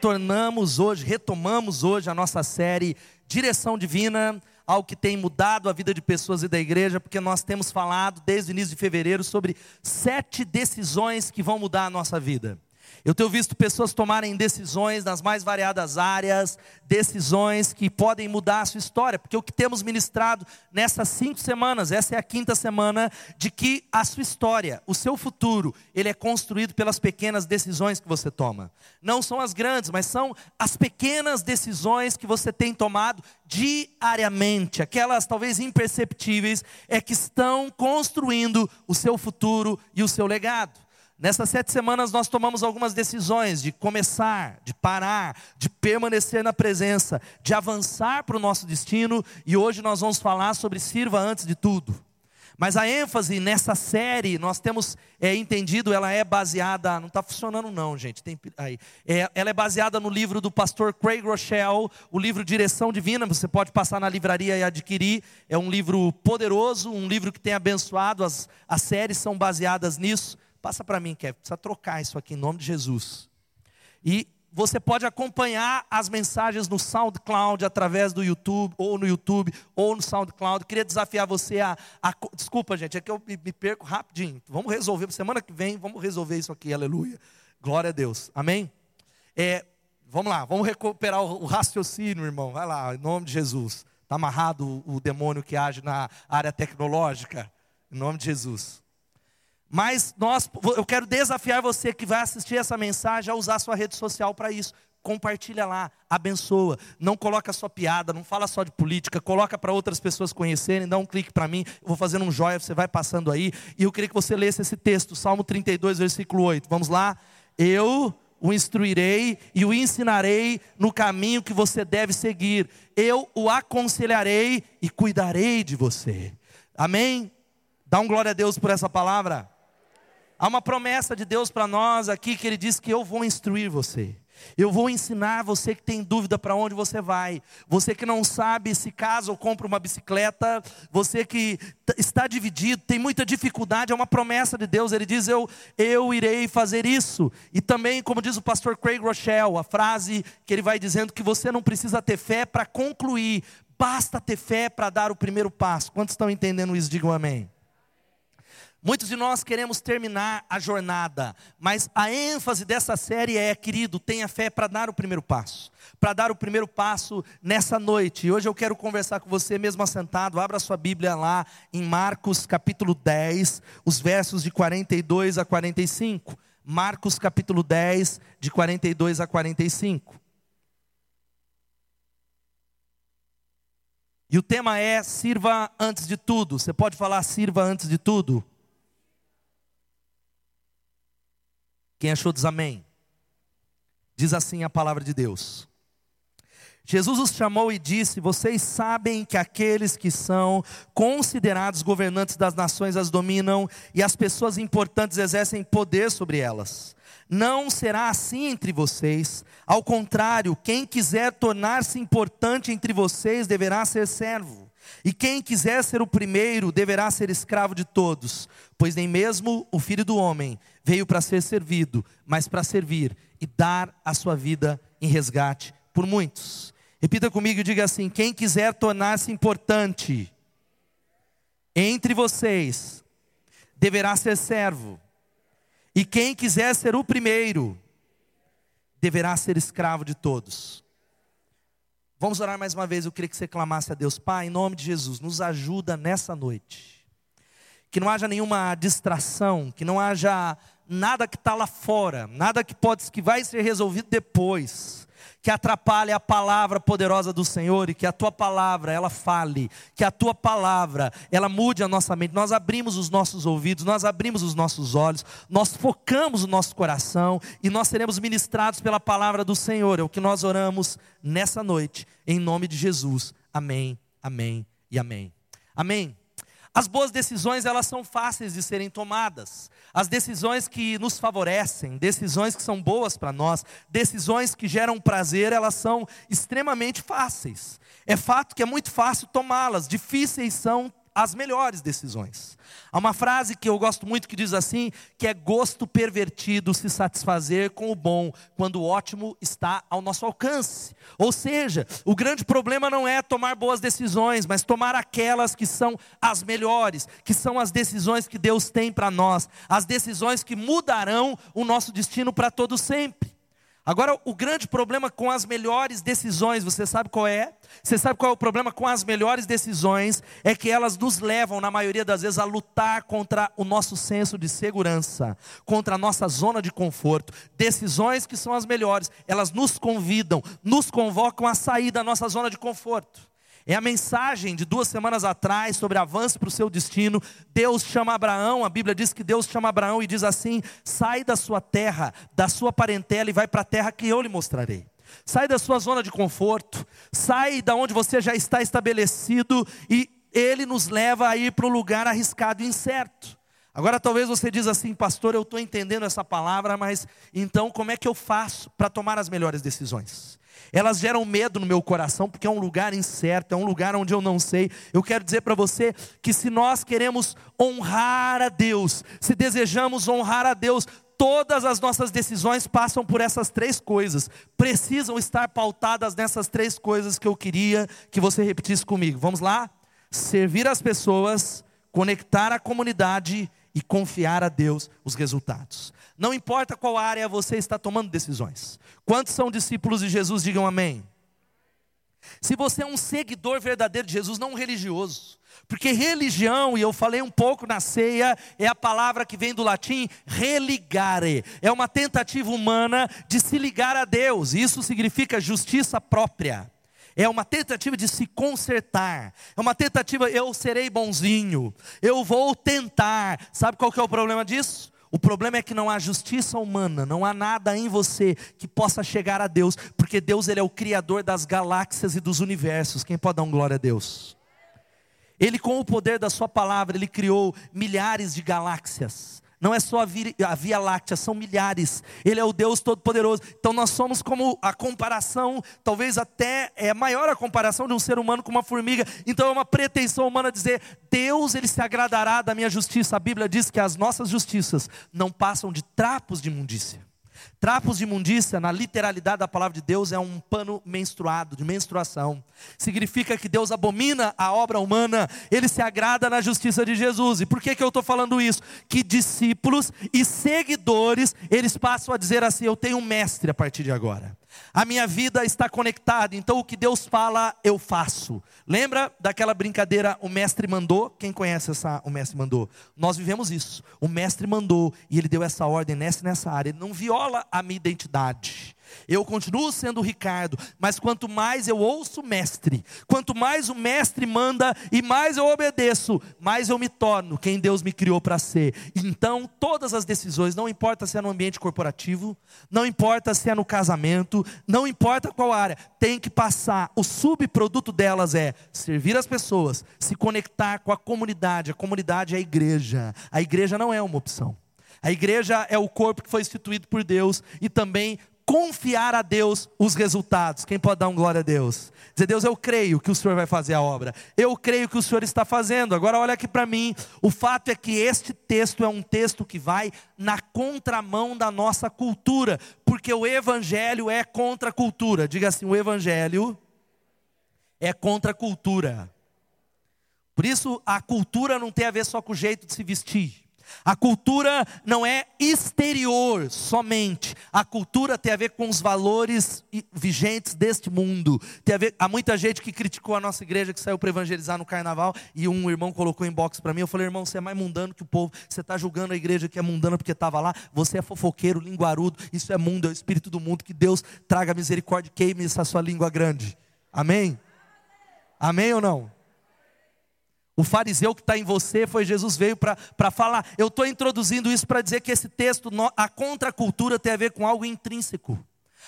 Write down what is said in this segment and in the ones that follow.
retornamos hoje, retomamos hoje a nossa série Direção Divina, algo que tem mudado a vida de pessoas e da igreja, porque nós temos falado desde o início de fevereiro sobre sete decisões que vão mudar a nossa vida. Eu tenho visto pessoas tomarem decisões nas mais variadas áreas, decisões que podem mudar a sua história, porque o que temos ministrado nessas cinco semanas, essa é a quinta semana, de que a sua história, o seu futuro, ele é construído pelas pequenas decisões que você toma. Não são as grandes, mas são as pequenas decisões que você tem tomado diariamente, aquelas talvez imperceptíveis, é que estão construindo o seu futuro e o seu legado. Nessas sete semanas nós tomamos algumas decisões de começar, de parar, de permanecer na presença, de avançar para o nosso destino e hoje nós vamos falar sobre sirva antes de tudo. Mas a ênfase nessa série, nós temos é, entendido, ela é baseada, não está funcionando não, gente, tem, aí, é, ela é baseada no livro do pastor Craig Rochelle, o livro Direção Divina, você pode passar na livraria e adquirir, é um livro poderoso, um livro que tem abençoado, as, as séries são baseadas nisso, Passa para mim, Kevin, precisa trocar isso aqui em nome de Jesus. E você pode acompanhar as mensagens no SoundCloud através do YouTube, ou no YouTube, ou no SoundCloud. Queria desafiar você a. a desculpa, gente, é que eu me, me perco rapidinho. Vamos resolver, semana que vem, vamos resolver isso aqui, aleluia. Glória a Deus, amém? É, vamos lá, vamos recuperar o, o raciocínio, irmão. Vai lá, em nome de Jesus. Está amarrado o, o demônio que age na área tecnológica? Em nome de Jesus. Mas nós, eu quero desafiar você que vai assistir essa mensagem a usar sua rede social para isso. Compartilha lá, abençoa. Não coloca só piada, não fala só de política, coloca para outras pessoas conhecerem, dá um clique para mim, eu vou fazendo um joia, você vai passando aí. E eu queria que você lesse esse texto, Salmo 32, versículo 8. Vamos lá? Eu o instruirei e o ensinarei no caminho que você deve seguir. Eu o aconselharei e cuidarei de você. Amém? Dá um glória a Deus por essa palavra. Há uma promessa de Deus para nós aqui que Ele diz que eu vou instruir você. Eu vou ensinar você que tem dúvida para onde você vai. Você que não sabe se casa ou compra uma bicicleta. Você que está dividido, tem muita dificuldade. É uma promessa de Deus. Ele diz: Eu, eu irei fazer isso. E também, como diz o pastor Craig Rochelle, a frase que ele vai dizendo que você não precisa ter fé para concluir. Basta ter fé para dar o primeiro passo. Quantos estão entendendo isso? Digam amém. Muitos de nós queremos terminar a jornada, mas a ênfase dessa série é, querido, tenha fé para dar o primeiro passo, para dar o primeiro passo nessa noite. E hoje eu quero conversar com você, mesmo assentado, abra sua Bíblia lá em Marcos capítulo 10, os versos de 42 a 45. Marcos capítulo 10, de 42 a 45. E o tema é sirva antes de tudo. Você pode falar sirva antes de tudo? Quem achou diz amém. Diz assim a palavra de Deus. Jesus os chamou e disse: Vocês sabem que aqueles que são considerados governantes das nações as dominam e as pessoas importantes exercem poder sobre elas. Não será assim entre vocês. Ao contrário, quem quiser tornar-se importante entre vocês deverá ser servo. E quem quiser ser o primeiro deverá ser escravo de todos, pois nem mesmo o filho do homem veio para ser servido, mas para servir e dar a sua vida em resgate por muitos. Repita comigo e diga assim: quem quiser tornar-se importante entre vocês, deverá ser servo, e quem quiser ser o primeiro, deverá ser escravo de todos. Vamos orar mais uma vez. Eu queria que você clamasse a Deus, Pai, em nome de Jesus, nos ajuda nessa noite. Que não haja nenhuma distração, que não haja nada que está lá fora, nada que pode que vai ser resolvido depois, que atrapalhe a palavra poderosa do Senhor e que a tua palavra ela fale, que a tua palavra ela mude a nossa mente. Nós abrimos os nossos ouvidos, nós abrimos os nossos olhos, nós focamos o nosso coração e nós seremos ministrados pela palavra do Senhor. É o que nós oramos nessa noite, em nome de Jesus. Amém. Amém e amém. Amém. As boas decisões, elas são fáceis de serem tomadas. As decisões que nos favorecem, decisões que são boas para nós, decisões que geram prazer, elas são extremamente fáceis. É fato que é muito fácil tomá-las, difíceis são as melhores decisões. Há uma frase que eu gosto muito que diz assim: que é gosto pervertido se satisfazer com o bom, quando o ótimo está ao nosso alcance. Ou seja, o grande problema não é tomar boas decisões, mas tomar aquelas que são as melhores, que são as decisões que Deus tem para nós, as decisões que mudarão o nosso destino para todo sempre. Agora, o grande problema com as melhores decisões, você sabe qual é? Você sabe qual é o problema com as melhores decisões? É que elas nos levam, na maioria das vezes, a lutar contra o nosso senso de segurança, contra a nossa zona de conforto. Decisões que são as melhores, elas nos convidam, nos convocam a sair da nossa zona de conforto. É a mensagem de duas semanas atrás sobre avanço para o seu destino. Deus chama Abraão, a Bíblia diz que Deus chama Abraão e diz assim: sai da sua terra, da sua parentela e vai para a terra que eu lhe mostrarei. Sai da sua zona de conforto, sai da onde você já está estabelecido e ele nos leva a ir para o lugar arriscado e incerto. Agora talvez você diz assim, pastor, eu estou entendendo essa palavra, mas então como é que eu faço para tomar as melhores decisões? Elas geram medo no meu coração, porque é um lugar incerto, é um lugar onde eu não sei. Eu quero dizer para você que se nós queremos honrar a Deus, se desejamos honrar a Deus, todas as nossas decisões passam por essas três coisas, precisam estar pautadas nessas três coisas que eu queria que você repetisse comigo. Vamos lá? Servir as pessoas, conectar a comunidade e confiar a Deus os resultados. Não importa qual área você está tomando decisões. Quantos são discípulos de Jesus? Digam amém. Se você é um seguidor verdadeiro de Jesus, não um religioso, porque religião, e eu falei um pouco na ceia, é a palavra que vem do latim religare, é uma tentativa humana de se ligar a Deus, isso significa justiça própria. É uma tentativa de se consertar. É uma tentativa, eu serei bonzinho. Eu vou tentar. Sabe qual que é o problema disso? O problema é que não há justiça humana, não há nada em você que possa chegar a Deus, porque Deus ele é o criador das galáxias e dos universos. Quem pode dar um glória a Deus? Ele com o poder da sua palavra, ele criou milhares de galáxias. Não é só a via, a via, Láctea, são milhares. Ele é o Deus Todo-Poderoso. Então nós somos como a comparação, talvez até é maior a comparação de um ser humano com uma formiga. Então é uma pretensão humana dizer: Deus ele se agradará da minha justiça. A Bíblia diz que as nossas justiças não passam de trapos de imundícia. Trapos de imundícia, na literalidade da palavra de Deus, é um pano menstruado, de menstruação. Significa que Deus abomina a obra humana, ele se agrada na justiça de Jesus. E por que, que eu estou falando isso? Que discípulos e seguidores, eles passam a dizer assim: Eu tenho um mestre a partir de agora. A minha vida está conectada, então o que Deus fala, eu faço. Lembra daquela brincadeira, o mestre mandou? Quem conhece essa, o mestre mandou? Nós vivemos isso. O mestre mandou e ele deu essa ordem nessa nessa área. Ele não viola a minha identidade. Eu continuo sendo o Ricardo, mas quanto mais eu ouço o mestre, quanto mais o mestre manda e mais eu obedeço, mais eu me torno quem Deus me criou para ser. Então, todas as decisões, não importa se é no ambiente corporativo, não importa se é no casamento, não importa qual área, tem que passar. O subproduto delas é servir as pessoas, se conectar com a comunidade. A comunidade é a igreja. A igreja não é uma opção. A igreja é o corpo que foi instituído por Deus e também confiar a Deus os resultados. Quem pode dar um glória a Deus? Dizer, Deus, eu creio que o Senhor vai fazer a obra. Eu creio que o Senhor está fazendo. Agora olha aqui para mim. O fato é que este texto é um texto que vai na contramão da nossa cultura, porque o evangelho é contra a cultura. Diga assim, o evangelho é contra a cultura. Por isso a cultura não tem a ver só com o jeito de se vestir. A cultura não é exterior somente. A cultura tem a ver com os valores vigentes deste mundo. Tem a ver, há muita gente que criticou a nossa igreja que saiu para evangelizar no carnaval e um irmão colocou em box para mim. Eu falei, irmão, você é mais mundano que o povo. Você está julgando a igreja que é mundana porque estava lá. Você é fofoqueiro, linguarudo. Isso é mundo, é o espírito do mundo. Que Deus traga misericórdia e queime essa sua língua grande. Amém? Amém ou não? O fariseu que está em você foi Jesus veio para falar. Eu estou introduzindo isso para dizer que esse texto, a contracultura tem a ver com algo intrínseco.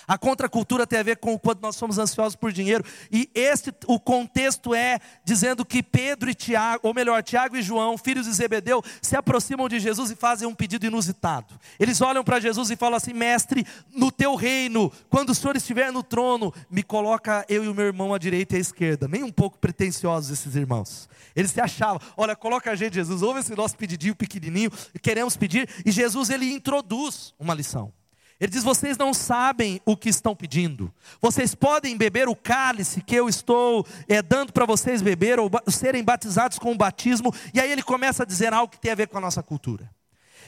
A contracultura tem a ver com o quanto nós somos ansiosos por dinheiro. E este, o contexto é dizendo que Pedro e Tiago, ou melhor, Tiago e João, filhos de Zebedeu, se aproximam de Jesus e fazem um pedido inusitado. Eles olham para Jesus e falam assim: Mestre, no teu reino, quando o Senhor estiver no trono, me coloca eu e o meu irmão à direita e à esquerda. Nem um pouco pretensiosos esses irmãos. Eles se achavam, olha, coloca a gente, Jesus, ouve esse nosso pedidinho pequenininho, queremos pedir. E Jesus ele introduz uma lição. Ele diz: Vocês não sabem o que estão pedindo. Vocês podem beber o cálice que eu estou é, dando para vocês beber, ou serem batizados com o batismo. E aí ele começa a dizer algo que tem a ver com a nossa cultura.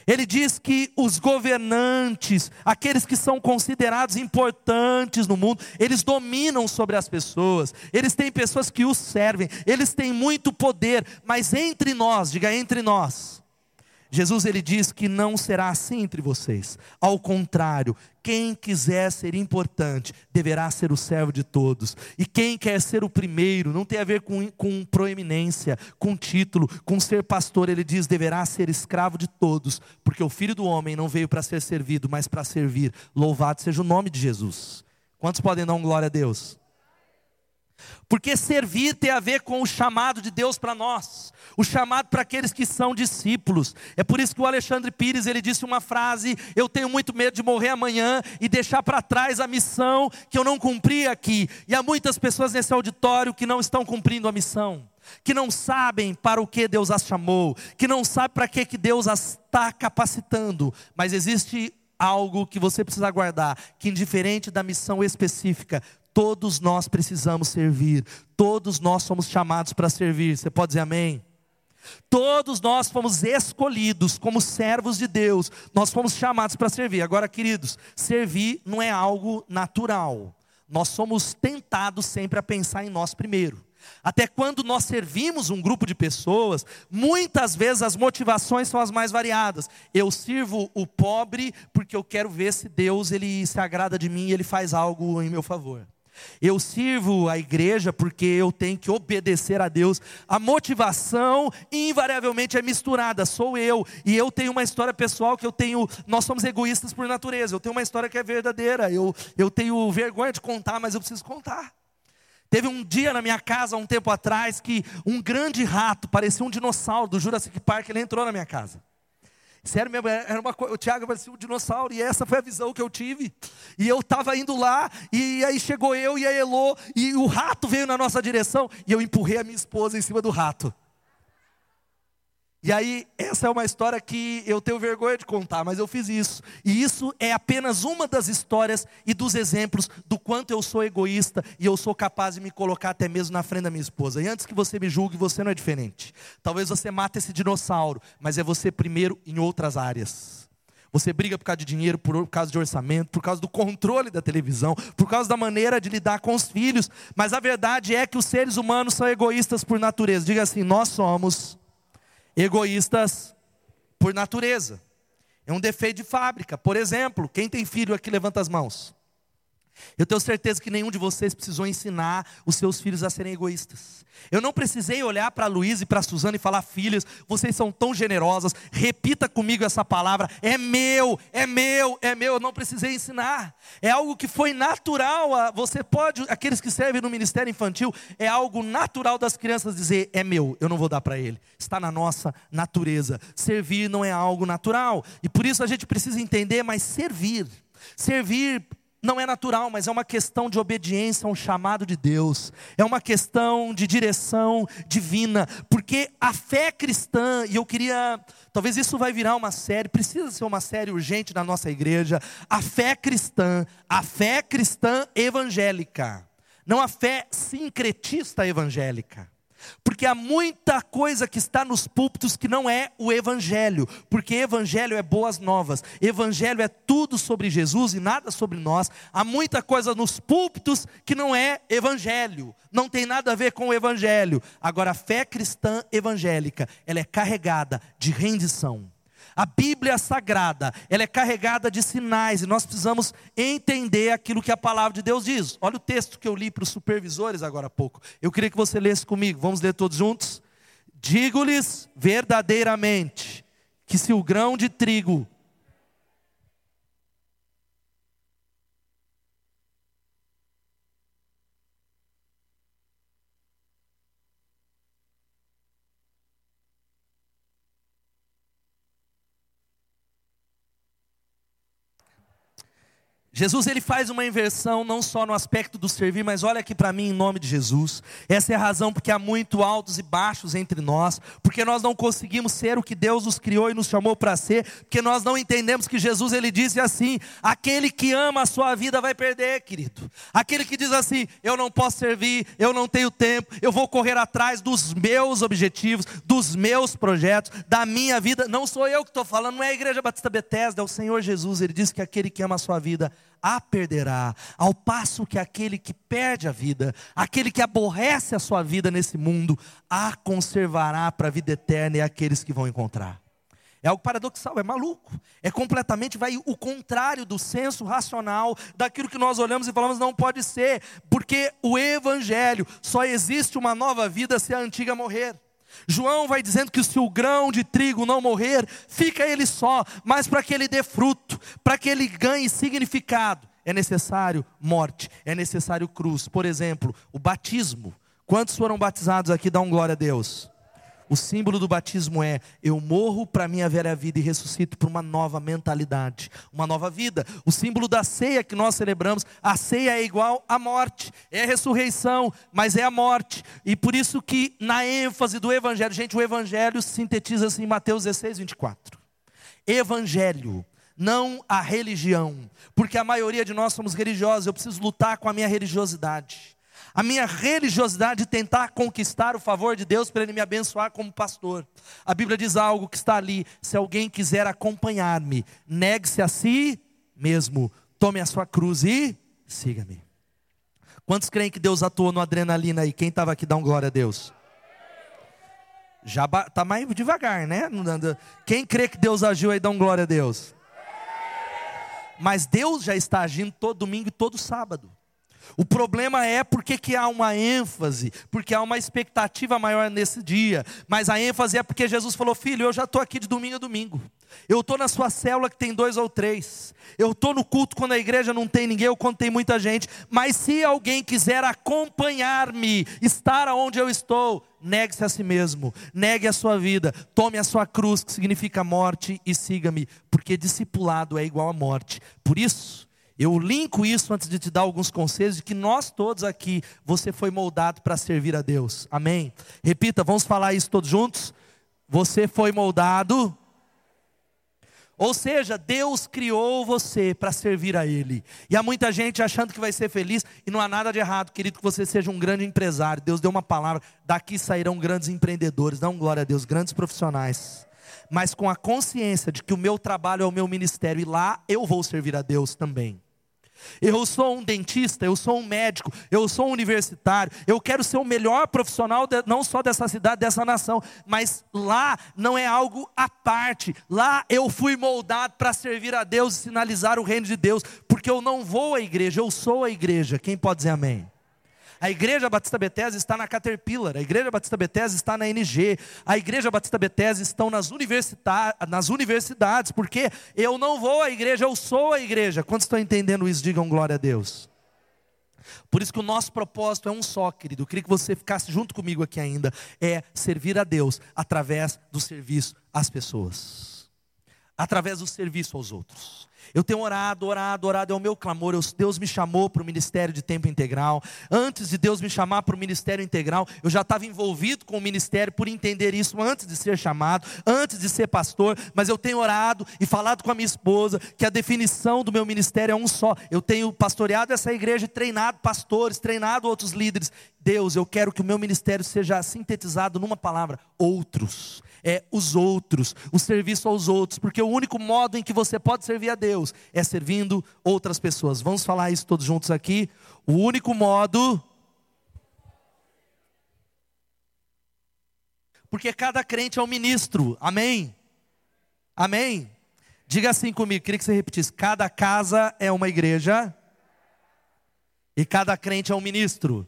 Ele diz que os governantes, aqueles que são considerados importantes no mundo, eles dominam sobre as pessoas, eles têm pessoas que os servem, eles têm muito poder, mas entre nós, diga entre nós, Jesus ele diz que não será assim entre vocês. Ao contrário, quem quiser ser importante deverá ser o servo de todos. E quem quer ser o primeiro não tem a ver com, com proeminência, com título, com ser pastor. Ele diz deverá ser escravo de todos, porque o filho do homem não veio para ser servido, mas para servir. Louvado seja o nome de Jesus. Quantos podem dar um glória a Deus? Porque servir tem a ver com o chamado de Deus para nós, o chamado para aqueles que são discípulos. É por isso que o Alexandre Pires ele disse uma frase: Eu tenho muito medo de morrer amanhã e deixar para trás a missão que eu não cumpri aqui. E há muitas pessoas nesse auditório que não estão cumprindo a missão, que não sabem para o que Deus as chamou, que não sabem para que, que Deus as está capacitando. Mas existe algo que você precisa guardar, que indiferente da missão específica, Todos nós precisamos servir, todos nós somos chamados para servir. Você pode dizer amém? Todos nós fomos escolhidos como servos de Deus, nós fomos chamados para servir. Agora, queridos, servir não é algo natural. Nós somos tentados sempre a pensar em nós primeiro. Até quando nós servimos um grupo de pessoas, muitas vezes as motivações são as mais variadas. Eu sirvo o pobre porque eu quero ver se Deus ele se agrada de mim e ele faz algo em meu favor. Eu sirvo a igreja porque eu tenho que obedecer a Deus. A motivação invariavelmente é misturada. Sou eu e eu tenho uma história pessoal que eu tenho. Nós somos egoístas por natureza. Eu tenho uma história que é verdadeira. Eu, eu tenho vergonha de contar, mas eu preciso contar. Teve um dia na minha casa, um tempo atrás, que um grande rato, parecia um dinossauro do Jurassic Park, ele entrou na minha casa. Sério mesmo, era uma coisa, o Tiago parecia um dinossauro, e essa foi a visão que eu tive. E eu estava indo lá, e aí chegou eu e a Elô, e o rato veio na nossa direção, e eu empurrei a minha esposa em cima do rato. E aí, essa é uma história que eu tenho vergonha de contar, mas eu fiz isso. E isso é apenas uma das histórias e dos exemplos do quanto eu sou egoísta e eu sou capaz de me colocar até mesmo na frente da minha esposa. E antes que você me julgue, você não é diferente. Talvez você mate esse dinossauro, mas é você primeiro em outras áreas. Você briga por causa de dinheiro, por causa de orçamento, por causa do controle da televisão, por causa da maneira de lidar com os filhos. Mas a verdade é que os seres humanos são egoístas por natureza. Diga assim: nós somos egoístas por natureza. É um defeito de fábrica. Por exemplo, quem tem filho aqui levanta as mãos. Eu tenho certeza que nenhum de vocês precisou ensinar os seus filhos a serem egoístas. Eu não precisei olhar para Luísa e para Suzana e falar: filhas, vocês são tão generosas, repita comigo essa palavra: é meu, é meu, é meu. Eu não precisei ensinar. É algo que foi natural. Você pode, aqueles que servem no ministério infantil, é algo natural das crianças dizer: é meu, eu não vou dar para ele. Está na nossa natureza. Servir não é algo natural. E por isso a gente precisa entender, mas servir. Servir não é natural, mas é uma questão de obediência a um chamado de Deus, é uma questão de direção divina, porque a fé cristã, e eu queria, talvez isso vai virar uma série, precisa ser uma série urgente na nossa igreja, a fé cristã, a fé cristã evangélica, não a fé sincretista evangélica. Porque há muita coisa que está nos púlpitos que não é o Evangelho, porque Evangelho é boas novas, Evangelho é tudo sobre Jesus e nada sobre nós. Há muita coisa nos púlpitos que não é Evangelho, não tem nada a ver com o Evangelho. Agora, a fé cristã evangélica, ela é carregada de rendição a Bíblia Sagrada, ela é carregada de sinais e nós precisamos entender aquilo que a palavra de Deus diz. Olha o texto que eu li para os supervisores agora há pouco. Eu queria que você lesse comigo. Vamos ler todos juntos? Digo-lhes verdadeiramente que se o grão de trigo Jesus ele faz uma inversão não só no aspecto do servir, mas olha aqui para mim em nome de Jesus. Essa é a razão porque há muito altos e baixos entre nós, porque nós não conseguimos ser o que Deus nos criou e nos chamou para ser, porque nós não entendemos que Jesus ele disse assim: aquele que ama a sua vida vai perder, querido. Aquele que diz assim: eu não posso servir, eu não tenho tempo, eu vou correr atrás dos meus objetivos, dos meus projetos, da minha vida. Não sou eu que estou falando, não é a Igreja Batista Bethesda, é o Senhor Jesus. Ele diz que aquele que ama a sua vida a perderá, ao passo que aquele que perde a vida, aquele que aborrece a sua vida nesse mundo, a conservará para a vida eterna e aqueles que vão encontrar. É algo paradoxal, é maluco. É completamente vai o contrário do senso racional, daquilo que nós olhamos e falamos não pode ser, porque o evangelho só existe uma nova vida se a antiga morrer. João vai dizendo que se o grão de trigo não morrer, fica ele só, mas para que ele dê fruto, para que ele ganhe significado, é necessário morte, é necessário cruz. Por exemplo, o batismo. Quantos foram batizados aqui? Dá um glória a Deus. O símbolo do batismo é: eu morro para minha velha vida e ressuscito para uma nova mentalidade, uma nova vida. O símbolo da ceia que nós celebramos, a ceia é igual à morte, é a ressurreição, mas é a morte. E por isso que na ênfase do evangelho, gente, o evangelho sintetiza-se em Mateus 16, 24. Evangelho, não a religião, porque a maioria de nós somos religiosos, eu preciso lutar com a minha religiosidade a minha religiosidade tentar conquistar o favor de Deus para Ele me abençoar como pastor. A Bíblia diz algo que está ali: se alguém quiser acompanhar-me, negue-se a si mesmo, tome a sua cruz e siga-me. Quantos creem que Deus atuou no adrenalina aí? Quem estava aqui, dá um glória a Deus. Já está mais devagar, né? Quem crê que Deus agiu aí, dá um glória a Deus. Mas Deus já está agindo todo domingo e todo sábado. O problema é porque que há uma ênfase, porque há uma expectativa maior nesse dia. Mas a ênfase é porque Jesus falou: Filho, eu já estou aqui de domingo a domingo. Eu estou na sua célula que tem dois ou três. Eu estou no culto quando a igreja não tem ninguém ou quando tem muita gente. Mas se alguém quiser acompanhar-me, estar aonde eu estou, negue-se a si mesmo, negue a sua vida, tome a sua cruz, que significa morte, e siga-me, porque discipulado é igual a morte. Por isso, eu linko isso antes de te dar alguns conselhos de que nós todos aqui, você foi moldado para servir a Deus. Amém? Repita, vamos falar isso todos juntos? Você foi moldado. Ou seja, Deus criou você para servir a Ele. E há muita gente achando que vai ser feliz, e não há nada de errado, querido, que você seja um grande empresário. Deus deu uma palavra, daqui sairão grandes empreendedores, não glória a Deus, grandes profissionais. Mas com a consciência de que o meu trabalho é o meu ministério, e lá eu vou servir a Deus também. Eu sou um dentista, eu sou um médico, eu sou um universitário, eu quero ser o melhor profissional, de, não só dessa cidade, dessa nação, mas lá não é algo à parte, lá eu fui moldado para servir a Deus e sinalizar o reino de Deus, porque eu não vou à igreja, eu sou a igreja. Quem pode dizer amém? A Igreja Batista Bethesda está na Caterpillar, a Igreja Batista Bethesda está na NG, a Igreja Batista Bethesda estão nas, nas universidades, porque eu não vou à igreja, eu sou a igreja. Quantos estão entendendo isso? Digam glória a Deus. Por isso que o nosso propósito é um só, querido. Eu queria que você ficasse junto comigo aqui ainda. É servir a Deus através do serviço às pessoas, através do serviço aos outros. Eu tenho orado, orado, orado, é o meu clamor. Deus me chamou para o ministério de tempo integral. Antes de Deus me chamar para o ministério integral, eu já estava envolvido com o ministério por entender isso antes de ser chamado, antes de ser pastor. Mas eu tenho orado e falado com a minha esposa que a definição do meu ministério é um só. Eu tenho pastoreado essa igreja treinado pastores, treinado outros líderes. Deus, eu quero que o meu ministério seja sintetizado numa palavra: outros é os outros, o serviço aos outros, porque o único modo em que você pode servir a Deus é servindo outras pessoas. Vamos falar isso todos juntos aqui? O único modo. Porque cada crente é um ministro, amém? Amém? Diga assim comigo, queria que você repetisse: cada casa é uma igreja, e cada crente é um ministro.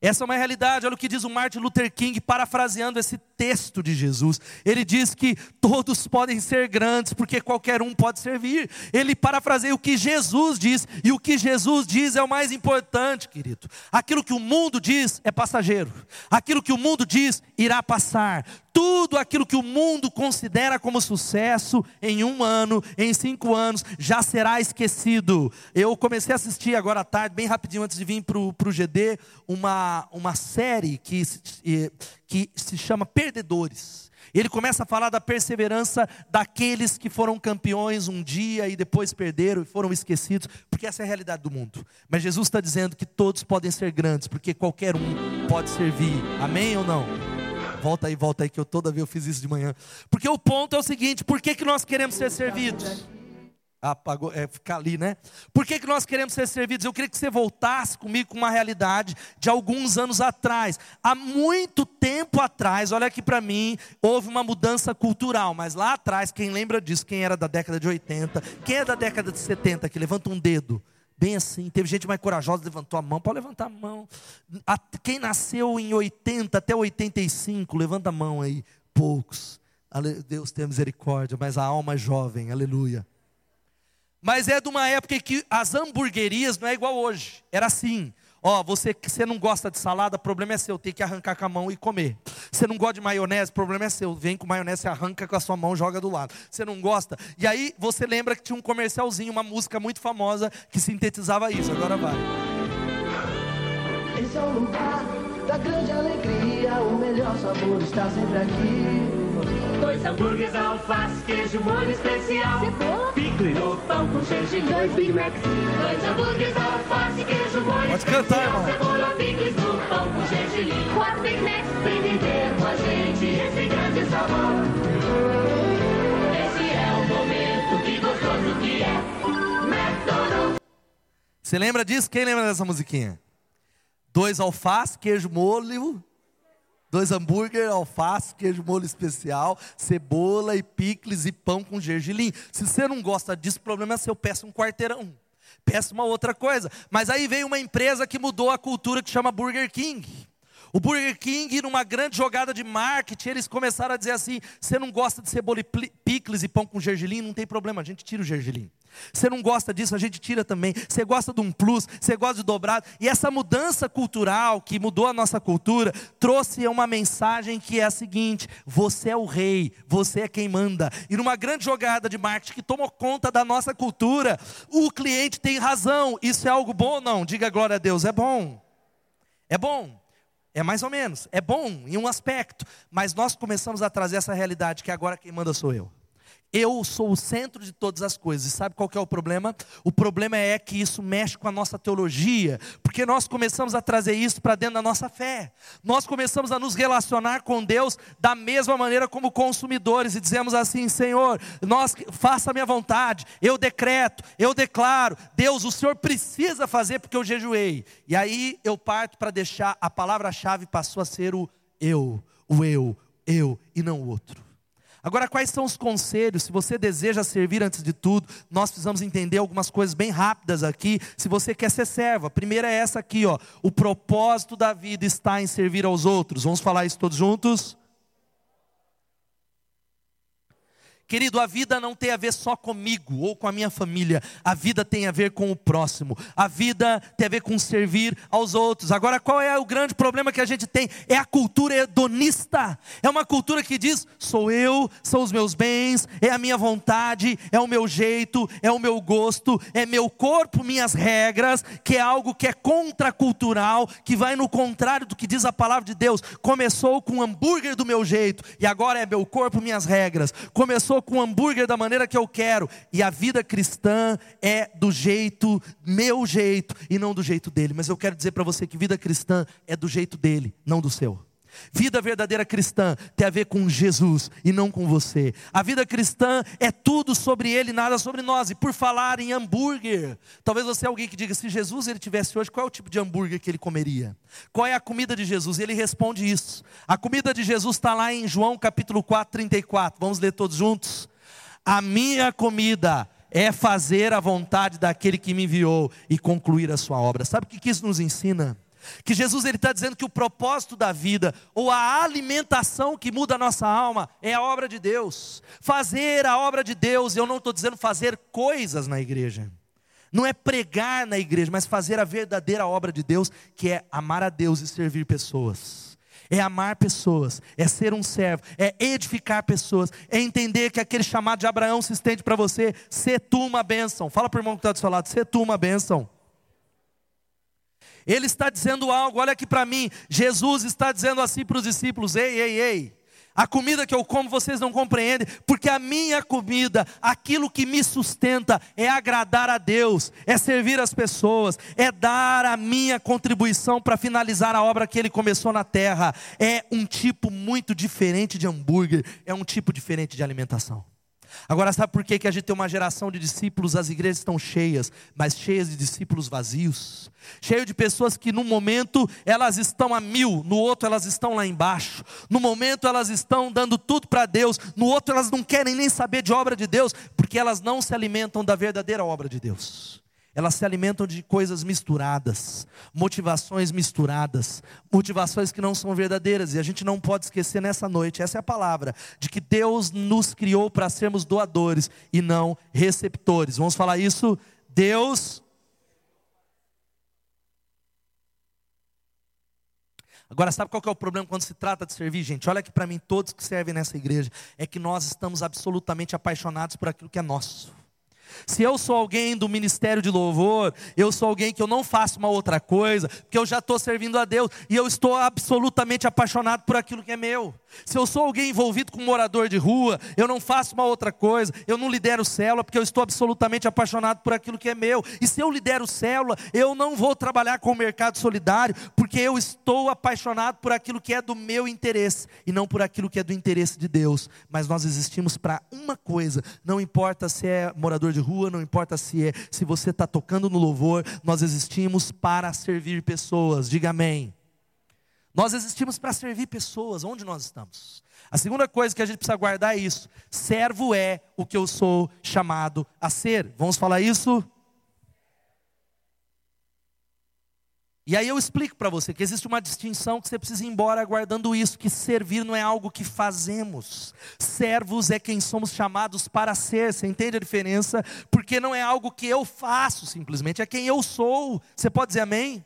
Essa é uma realidade, olha o que diz o Martin Luther King, parafraseando esse texto de Jesus. Ele diz que todos podem ser grandes, porque qualquer um pode servir. Ele parafraseia o que Jesus diz, e o que Jesus diz é o mais importante, querido. Aquilo que o mundo diz é passageiro, aquilo que o mundo diz irá passar. Tudo aquilo que o mundo considera como sucesso, em um ano, em cinco anos, já será esquecido. Eu comecei a assistir agora à tarde, bem rapidinho antes de vir para o GD, uma, uma série que, que se chama Perdedores. Ele começa a falar da perseverança daqueles que foram campeões um dia e depois perderam e foram esquecidos, porque essa é a realidade do mundo. Mas Jesus está dizendo que todos podem ser grandes, porque qualquer um pode servir. Amém ou não? Volta aí, volta aí, que eu toda vez eu fiz isso de manhã. Porque o ponto é o seguinte: por que, que nós queremos ser servidos? Apagou, é, ficar ali, né? Por que, que nós queremos ser servidos? Eu queria que você voltasse comigo com uma realidade de alguns anos atrás. Há muito tempo atrás, olha aqui para mim, houve uma mudança cultural, mas lá atrás, quem lembra disso? Quem era da década de 80? Quem é da década de 70 que levanta um dedo? Bem assim, teve gente mais corajosa, levantou a mão, pode levantar a mão. Quem nasceu em 80 até 85, levanta a mão aí. Poucos. Deus tenha misericórdia, mas a alma é jovem, aleluia. Mas é de uma época que as hamburguerias não é igual hoje. Era assim. Ó, você que você não gosta de salada, problema é seu, tem que arrancar com a mão e comer. Você não gosta de maionese, problema é seu, vem com maionese, arranca com a sua mão, joga do lado. Você não gosta? E aí você lembra que tinha um comercialzinho, uma música muito famosa que sintetizava isso. Agora vai. Esse é o lugar da grande alegria, o melhor sabor está sempre aqui. Dois hambúrgueres, alface, queijo, molho especial. Cebola. No pão com gergelim. Dois Big Macs. Dois hambúrgueres, alface, queijo, molho Pode cantar, irmão. Cebola, picles no pão com gergelim. Quatro Big Macs. Vem viver com a gente esse grande sabor. Esse é o momento que gostoso que é. McDonald's. Você lembra disso? Quem lembra dessa musiquinha? Dois alface, queijo, molho Dois hambúrguer, alface, queijo molho especial, cebola e picles e pão com gergelim. Se você não gosta disso, o problema é seu, peça um quarteirão. Peça uma outra coisa. Mas aí veio uma empresa que mudou a cultura que chama Burger King. O Burger King, numa grande jogada de marketing, eles começaram a dizer assim: você não gosta de cebola e picles e pão com gergelim? Não tem problema, a gente tira o gergelim. Você não gosta disso, a gente tira também. Você gosta de um plus, você gosta de dobrado. E essa mudança cultural que mudou a nossa cultura trouxe uma mensagem que é a seguinte: você é o rei, você é quem manda. E numa grande jogada de marketing que tomou conta da nossa cultura, o cliente tem razão. Isso é algo bom ou não? Diga glória a Deus, é bom. É bom. É mais ou menos, é bom em um aspecto, mas nós começamos a trazer essa realidade que agora quem manda sou eu. Eu sou o centro de todas as coisas. E sabe qual é o problema? O problema é que isso mexe com a nossa teologia, porque nós começamos a trazer isso para dentro da nossa fé. Nós começamos a nos relacionar com Deus da mesma maneira como consumidores e dizemos assim: Senhor, nós faça a minha vontade. Eu decreto, eu declaro, Deus, o Senhor precisa fazer porque eu jejuei. E aí eu parto para deixar a palavra-chave passou a ser o eu, o eu, eu e não o outro. Agora, quais são os conselhos? Se você deseja servir antes de tudo, nós precisamos entender algumas coisas bem rápidas aqui. Se você quer ser servo, a primeira é essa aqui, ó. O propósito da vida está em servir aos outros. Vamos falar isso todos juntos? Querido, a vida não tem a ver só comigo ou com a minha família, a vida tem a ver com o próximo, a vida tem a ver com servir aos outros. Agora, qual é o grande problema que a gente tem? É a cultura hedonista, é uma cultura que diz: sou eu, são os meus bens, é a minha vontade, é o meu jeito, é o meu gosto, é meu corpo, minhas regras, que é algo que é contracultural, que vai no contrário do que diz a palavra de Deus. Começou com o hambúrguer do meu jeito e agora é meu corpo, minhas regras. Começou estou com hambúrguer da maneira que eu quero. E a vida cristã é do jeito, meu jeito, e não do jeito dele. Mas eu quero dizer para você que vida cristã é do jeito dele, não do seu. Vida verdadeira cristã tem a ver com Jesus e não com você. A vida cristã é tudo sobre Ele, nada sobre nós. E por falar em hambúrguer, talvez você é alguém que diga: se Jesus ele tivesse hoje, qual é o tipo de hambúrguer que ele comeria? Qual é a comida de Jesus? E ele responde isso. A comida de Jesus está lá em João capítulo 4, 34. Vamos ler todos juntos? A minha comida é fazer a vontade daquele que me enviou e concluir a sua obra. Sabe o que isso nos ensina? Que Jesus está dizendo que o propósito da vida ou a alimentação que muda a nossa alma é a obra de Deus. Fazer a obra de Deus, eu não estou dizendo fazer coisas na igreja. Não é pregar na igreja, mas fazer a verdadeira obra de Deus, que é amar a Deus e servir pessoas. é amar pessoas, é ser um servo, é edificar pessoas, é entender que aquele chamado de Abraão se estende para você, ser tu uma bênção. Fala para o irmão que está do seu lado, ser tu uma bênção. Ele está dizendo algo, olha aqui para mim, Jesus está dizendo assim para os discípulos: ei, ei, ei, a comida que eu como vocês não compreendem, porque a minha comida, aquilo que me sustenta, é agradar a Deus, é servir as pessoas, é dar a minha contribuição para finalizar a obra que Ele começou na terra. É um tipo muito diferente de hambúrguer, é um tipo diferente de alimentação. Agora, sabe por que, que a gente tem uma geração de discípulos, as igrejas estão cheias, mas cheias de discípulos vazios? Cheio de pessoas que no momento elas estão a mil, no outro elas estão lá embaixo, no momento elas estão dando tudo para Deus, no outro elas não querem nem saber de obra de Deus, porque elas não se alimentam da verdadeira obra de Deus elas se alimentam de coisas misturadas, motivações misturadas, motivações que não são verdadeiras, e a gente não pode esquecer nessa noite, essa é a palavra, de que Deus nos criou para sermos doadores e não receptores. Vamos falar isso? Deus. Agora, sabe qual é o problema quando se trata de servir, gente? Olha aqui para mim, todos que servem nessa igreja, é que nós estamos absolutamente apaixonados por aquilo que é nosso. Se eu sou alguém do ministério de louvor, eu sou alguém que eu não faço uma outra coisa, porque eu já estou servindo a Deus e eu estou absolutamente apaixonado por aquilo que é meu. Se eu sou alguém envolvido com um morador de rua, eu não faço uma outra coisa, eu não lidero célula porque eu estou absolutamente apaixonado por aquilo que é meu. E se eu lidero célula, eu não vou trabalhar com o mercado solidário porque eu estou apaixonado por aquilo que é do meu interesse e não por aquilo que é do interesse de Deus. Mas nós existimos para uma coisa, não importa se é morador de rua, não importa se é se você está tocando no louvor, nós existimos para servir pessoas. Diga amém. Nós existimos para servir pessoas, onde nós estamos. A segunda coisa que a gente precisa guardar é isso: servo é o que eu sou chamado a ser. Vamos falar isso? E aí eu explico para você que existe uma distinção que você precisa ir embora guardando isso, que servir não é algo que fazemos. Servos é quem somos chamados para ser. Você entende a diferença? Porque não é algo que eu faço simplesmente, é quem eu sou. Você pode dizer amém?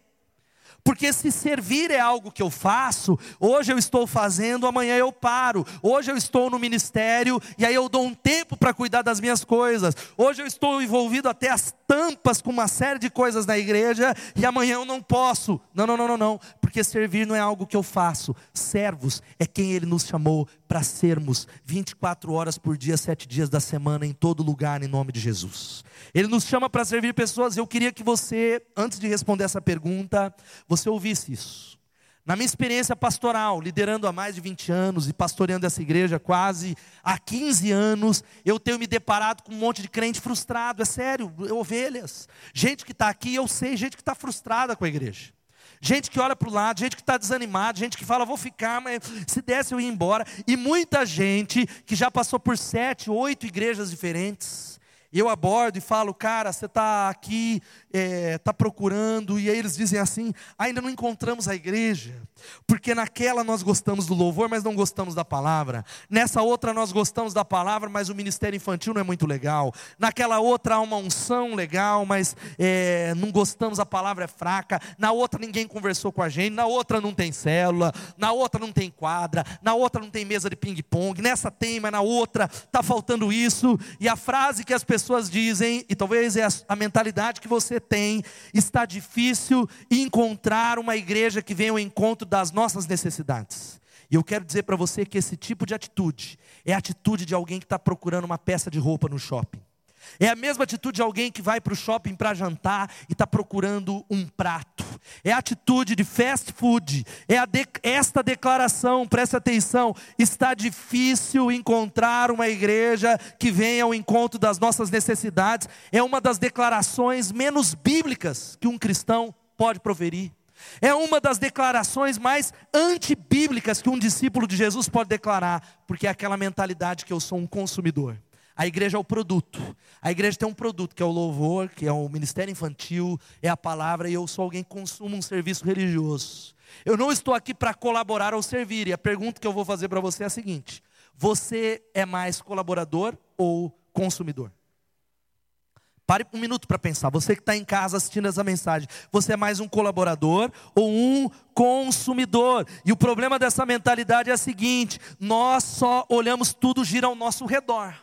Porque se servir é algo que eu faço, hoje eu estou fazendo, amanhã eu paro. Hoje eu estou no ministério e aí eu dou um tempo para cuidar das minhas coisas. Hoje eu estou envolvido até as tampas com uma série de coisas na igreja e amanhã eu não posso. Não, não, não, não, não. Porque servir não é algo que eu faço. Servos é quem ele nos chamou para sermos 24 horas por dia, sete dias da semana, em todo lugar, em nome de Jesus. Ele nos chama para servir pessoas. Eu queria que você, antes de responder essa pergunta, você ouvisse isso. Na minha experiência pastoral, liderando há mais de 20 anos e pastoreando essa igreja quase há 15 anos, eu tenho me deparado com um monte de crente frustrado, é sério, ovelhas. Gente que está aqui, eu sei, gente que está frustrada com a igreja. Gente que olha para o lado, gente que está desanimada, gente que fala, vou ficar, mas se desse eu ia embora. E muita gente que já passou por sete, oito igrejas diferentes. Eu abordo e falo, cara, você está aqui, está é, tá procurando, e aí eles dizem assim: ainda não encontramos a igreja, porque naquela nós gostamos do louvor, mas não gostamos da palavra. Nessa outra nós gostamos da palavra, mas o ministério infantil não é muito legal. Naquela outra há uma unção legal, mas é, não gostamos, a palavra é fraca. Na outra ninguém conversou com a gente, na outra não tem célula, na outra não tem quadra, na outra não tem mesa de ping-pong, nessa tem, mas na outra está faltando isso. E a frase que as pessoas dizem, e talvez é a, a mentalidade que você tem, está difícil encontrar uma igreja que venha ao encontro das nossas necessidades. E eu quero dizer para você que esse tipo de atitude é a atitude de alguém que está procurando uma peça de roupa no shopping. É a mesma atitude de alguém que vai para o shopping para jantar e está procurando um prato. É a atitude de fast food. É de, esta declaração, preste atenção: está difícil encontrar uma igreja que venha ao encontro das nossas necessidades. É uma das declarações menos bíblicas que um cristão pode proferir. É uma das declarações mais antibíblicas que um discípulo de Jesus pode declarar, porque é aquela mentalidade que eu sou um consumidor. A igreja é o produto. A igreja tem um produto que é o louvor, que é o ministério infantil, é a palavra, e eu sou alguém que consuma um serviço religioso. Eu não estou aqui para colaborar ou servir. E a pergunta que eu vou fazer para você é a seguinte: você é mais colaborador ou consumidor? Pare um minuto para pensar. Você que está em casa assistindo essa mensagem, você é mais um colaborador ou um consumidor? E o problema dessa mentalidade é o seguinte: nós só olhamos tudo gira ao nosso redor.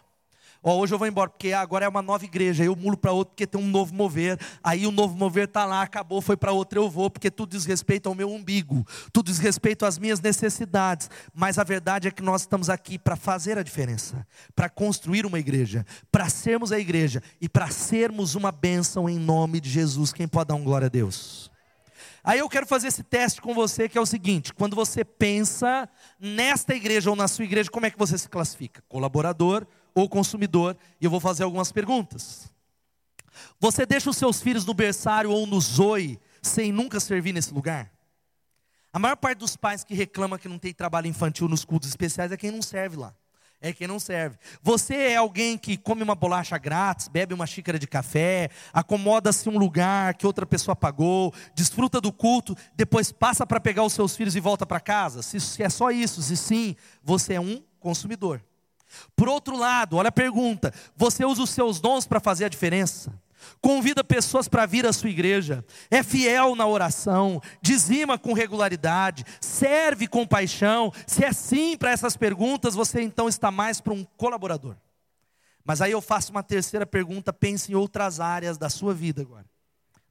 Ó, hoje eu vou embora, porque agora é uma nova igreja, eu mulo para outra porque tem um novo mover. Aí o novo mover está lá, acabou, foi para outra, eu vou, porque tudo diz respeito ao meu umbigo, tudo diz respeito às minhas necessidades. Mas a verdade é que nós estamos aqui para fazer a diferença, para construir uma igreja, para sermos a igreja e para sermos uma bênção em nome de Jesus. Quem pode dar um glória a Deus? Aí eu quero fazer esse teste com você, que é o seguinte: quando você pensa nesta igreja ou na sua igreja, como é que você se classifica? Colaborador, ou consumidor, e eu vou fazer algumas perguntas. Você deixa os seus filhos no berçário ou no zoe sem nunca servir nesse lugar? A maior parte dos pais que reclama que não tem trabalho infantil nos cultos especiais é quem não serve lá. É quem não serve. Você é alguém que come uma bolacha grátis, bebe uma xícara de café, acomoda-se um lugar que outra pessoa pagou, desfruta do culto, depois passa para pegar os seus filhos e volta para casa? Se é só isso, se sim, você é um consumidor. Por outro lado, olha a pergunta: você usa os seus dons para fazer a diferença? Convida pessoas para vir à sua igreja, é fiel na oração, dizima com regularidade, serve com paixão. Se é sim para essas perguntas, você então está mais para um colaborador. Mas aí eu faço uma terceira pergunta, pense em outras áreas da sua vida agora.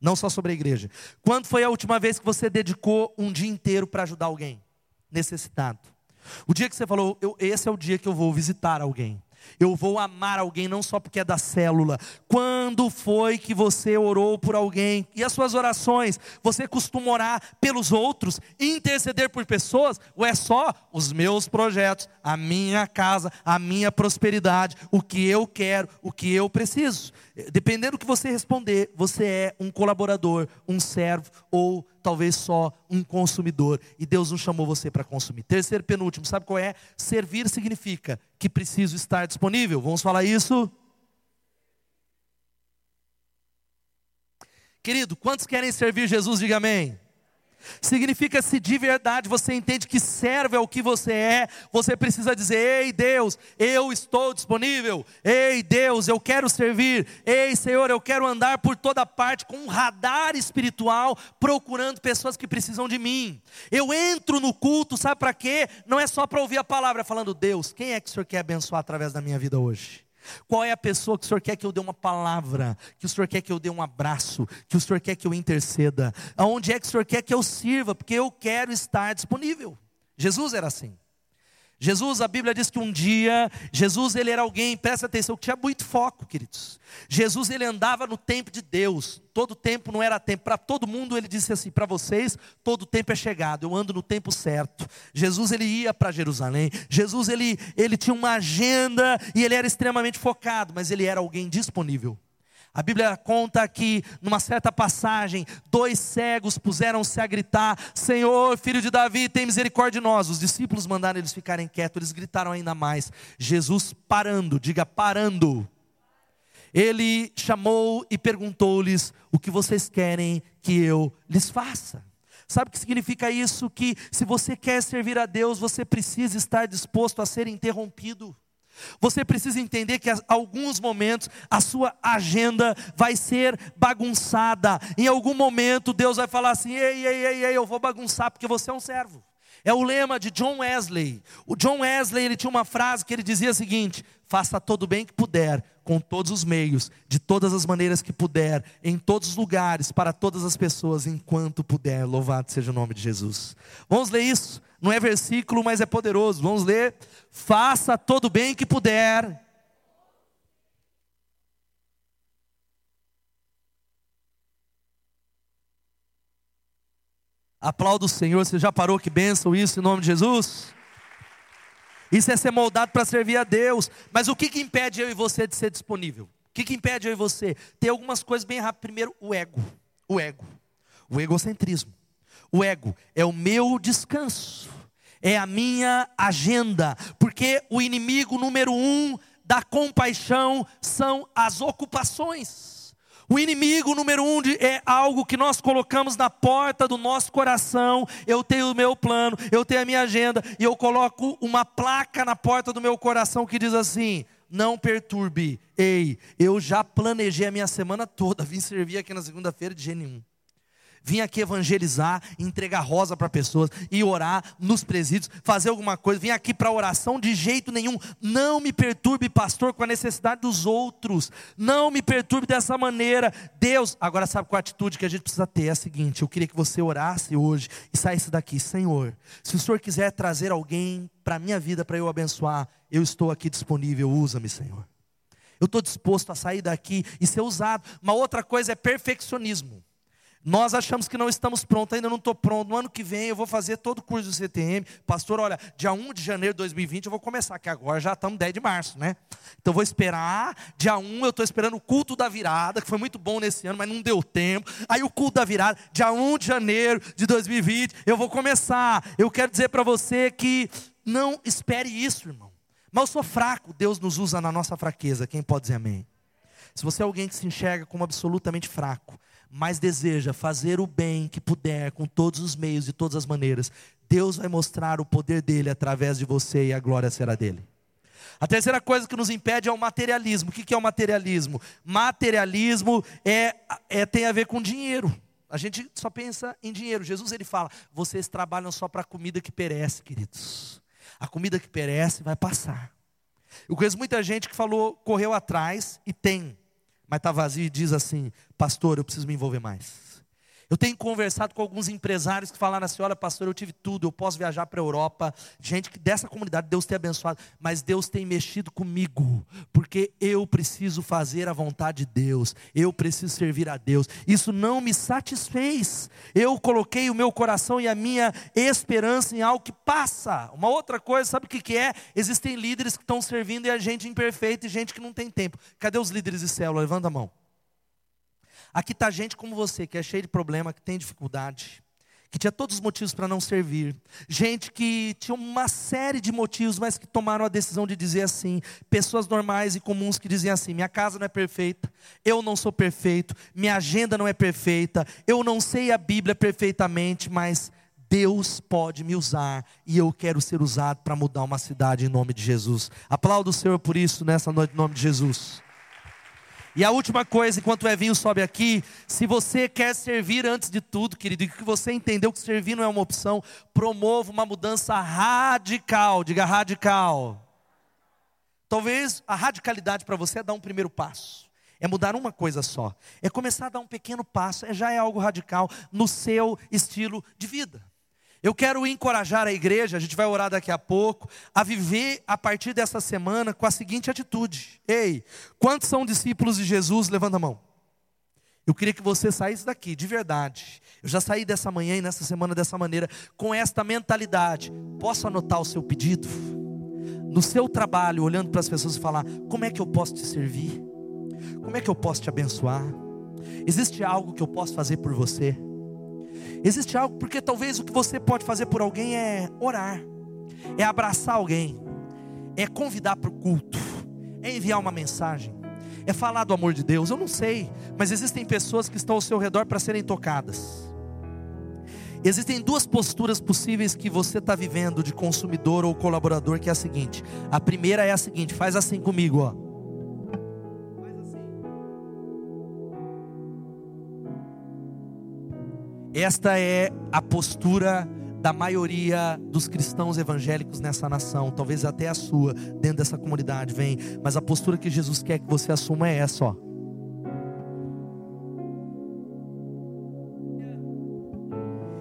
Não só sobre a igreja. Quando foi a última vez que você dedicou um dia inteiro para ajudar alguém necessitado? O dia que você falou, eu, esse é o dia que eu vou visitar alguém. Eu vou amar alguém não só porque é da célula. Quando foi que você orou por alguém? E as suas orações? Você costuma orar pelos outros, interceder por pessoas? Ou é só os meus projetos, a minha casa, a minha prosperidade, o que eu quero, o que eu preciso? Dependendo do que você responder, você é um colaborador, um servo ou talvez só um consumidor. E Deus não chamou você para consumir. Terceiro penúltimo, sabe qual é? Servir significa que preciso estar disponível. Vamos falar isso? Querido, quantos querem servir Jesus? Diga amém. Significa se de verdade você entende que serve ao que você é, você precisa dizer: Ei Deus, eu estou disponível. Ei Deus, eu quero servir. Ei Senhor, eu quero andar por toda parte com um radar espiritual procurando pessoas que precisam de mim. Eu entro no culto, sabe para quê? Não é só para ouvir a palavra falando: Deus, quem é que o Senhor quer abençoar através da minha vida hoje? Qual é a pessoa que o Senhor quer que eu dê uma palavra, que o Senhor quer que eu dê um abraço, que o Senhor quer que eu interceda? Aonde é que o Senhor quer que eu sirva? Porque eu quero estar disponível. Jesus era assim. Jesus, a Bíblia diz que um dia, Jesus ele era alguém, presta atenção, que tinha muito foco, queridos. Jesus ele andava no tempo de Deus, todo tempo não era tempo, para todo mundo ele disse assim, para vocês, todo tempo é chegado, eu ando no tempo certo. Jesus ele ia para Jerusalém, Jesus ele, ele tinha uma agenda e ele era extremamente focado, mas ele era alguém disponível. A Bíblia conta que, numa certa passagem, dois cegos puseram-se a gritar: Senhor, filho de Davi, tem misericórdia de nós. Os discípulos mandaram eles ficarem quietos, eles gritaram ainda mais. Jesus parando, diga parando. Ele chamou e perguntou-lhes: O que vocês querem que eu lhes faça? Sabe o que significa isso? Que se você quer servir a Deus, você precisa estar disposto a ser interrompido. Você precisa entender que alguns momentos a sua agenda vai ser bagunçada. Em algum momento Deus vai falar assim: ei, ei, ei, ei, eu vou bagunçar porque você é um servo. É o lema de John Wesley. O John Wesley ele tinha uma frase que ele dizia o seguinte: faça todo o bem que puder, com todos os meios, de todas as maneiras que puder, em todos os lugares, para todas as pessoas, enquanto puder. Louvado seja o nome de Jesus. Vamos ler isso? Não é versículo, mas é poderoso. Vamos ler. Faça todo o bem que puder. Aplauda o Senhor. Você já parou que bênção isso em nome de Jesus? Isso é ser moldado para servir a Deus. Mas o que, que impede eu e você de ser disponível? O que, que impede eu e você? Tem algumas coisas bem rápidas. Primeiro, o ego. O ego. O egocentrismo. O ego é o meu descanso, é a minha agenda, porque o inimigo número um da compaixão são as ocupações. O inimigo número um é algo que nós colocamos na porta do nosso coração. Eu tenho o meu plano, eu tenho a minha agenda, e eu coloco uma placa na porta do meu coração que diz assim: não perturbe. Ei, eu já planejei a minha semana toda, vim servir aqui na segunda-feira de jeito nenhum. Vim aqui evangelizar, entregar rosa para pessoas e orar nos presídios, fazer alguma coisa. Vim aqui para oração de jeito nenhum. Não me perturbe, pastor, com a necessidade dos outros. Não me perturbe dessa maneira. Deus, agora sabe qual a atitude que a gente precisa ter? É a seguinte: eu queria que você orasse hoje e saísse daqui, Senhor. Se o Senhor quiser trazer alguém para a minha vida para eu abençoar, eu estou aqui disponível. Usa-me, Senhor. Eu estou disposto a sair daqui e ser usado. Uma outra coisa é perfeccionismo. Nós achamos que não estamos prontos, ainda não estou pronto. No ano que vem eu vou fazer todo o curso do CTM. Pastor, olha, dia 1 de janeiro de 2020 eu vou começar, que agora já estamos 10 de março, né? Então vou esperar. Dia 1 eu estou esperando o culto da virada, que foi muito bom nesse ano, mas não deu tempo. Aí o culto da virada, dia 1 de janeiro de 2020, eu vou começar. Eu quero dizer para você que não espere isso, irmão. Mas eu sou fraco, Deus nos usa na nossa fraqueza. Quem pode dizer amém? Se você é alguém que se enxerga como absolutamente fraco, mas deseja fazer o bem que puder, com todos os meios, de todas as maneiras, Deus vai mostrar o poder dele através de você e a glória será dele. A terceira coisa que nos impede é o materialismo. O que é o materialismo? Materialismo é, é, tem a ver com dinheiro. A gente só pensa em dinheiro. Jesus ele fala: vocês trabalham só para a comida que perece, queridos. A comida que perece vai passar. Eu conheço muita gente que falou, correu atrás e tem mas está vazio e diz assim: Pastor, eu preciso me envolver mais. Eu tenho conversado com alguns empresários que falaram assim: olha, pastor, eu tive tudo, eu posso viajar para a Europa. Gente que dessa comunidade, Deus tem abençoado, mas Deus tem mexido comigo, porque eu preciso fazer a vontade de Deus, eu preciso servir a Deus. Isso não me satisfez. Eu coloquei o meu coração e a minha esperança em algo que passa. Uma outra coisa, sabe o que, que é? Existem líderes que estão servindo e a gente imperfeita e gente que não tem tempo. Cadê os líderes de célula? Levanta a mão. Aqui está gente como você, que é cheio de problema, que tem dificuldade, que tinha todos os motivos para não servir. Gente que tinha uma série de motivos, mas que tomaram a decisão de dizer assim. Pessoas normais e comuns que diziam assim: minha casa não é perfeita, eu não sou perfeito, minha agenda não é perfeita, eu não sei a Bíblia perfeitamente, mas Deus pode me usar e eu quero ser usado para mudar uma cidade em nome de Jesus. Aplaudo o Senhor por isso nessa noite em nome de Jesus. E a última coisa, enquanto o Evinho sobe aqui, se você quer servir antes de tudo, querido, e que você entendeu que servir não é uma opção, promova uma mudança radical, diga radical. Talvez a radicalidade para você é dar um primeiro passo. É mudar uma coisa só. É começar a dar um pequeno passo. É, já é algo radical no seu estilo de vida. Eu quero encorajar a igreja, a gente vai orar daqui a pouco, a viver a partir dessa semana com a seguinte atitude: Ei, quantos são discípulos de Jesus? Levanta a mão. Eu queria que você saísse daqui, de verdade. Eu já saí dessa manhã e nessa semana dessa maneira, com esta mentalidade. Posso anotar o seu pedido? No seu trabalho, olhando para as pessoas e falar: Como é que eu posso te servir? Como é que eu posso te abençoar? Existe algo que eu posso fazer por você? Existe algo, porque talvez o que você pode fazer por alguém é orar, é abraçar alguém, é convidar para o culto, é enviar uma mensagem, é falar do amor de Deus. Eu não sei, mas existem pessoas que estão ao seu redor para serem tocadas. Existem duas posturas possíveis que você está vivendo de consumidor ou colaborador, que é a seguinte: a primeira é a seguinte, faz assim comigo, ó. Esta é a postura da maioria dos cristãos evangélicos nessa nação, talvez até a sua, dentro dessa comunidade, vem, mas a postura que Jesus quer que você assuma é essa, ó.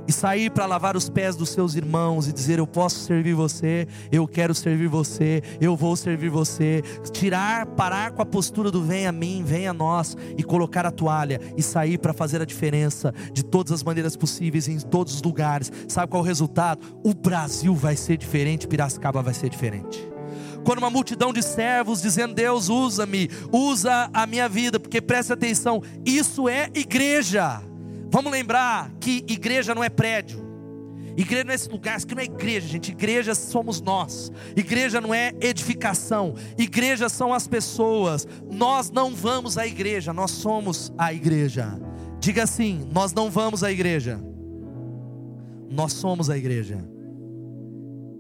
E sair para lavar os pés dos seus irmãos e dizer: Eu posso servir você, eu quero servir você, eu vou servir você. Tirar, parar com a postura do vem a mim, vem a nós e colocar a toalha e sair para fazer a diferença de todas as maneiras possíveis em todos os lugares. Sabe qual é o resultado? O Brasil vai ser diferente, Piracicaba vai ser diferente quando uma multidão de servos dizendo: Deus, usa-me, usa a minha vida, porque preste atenção, isso é igreja. Vamos lembrar que igreja não é prédio. Igreja não é esse lugar, isso aqui não é igreja, gente. Igreja somos nós. Igreja não é edificação. Igreja são as pessoas. Nós não vamos à igreja, nós somos a igreja. Diga assim: nós não vamos à igreja. Nós somos a igreja.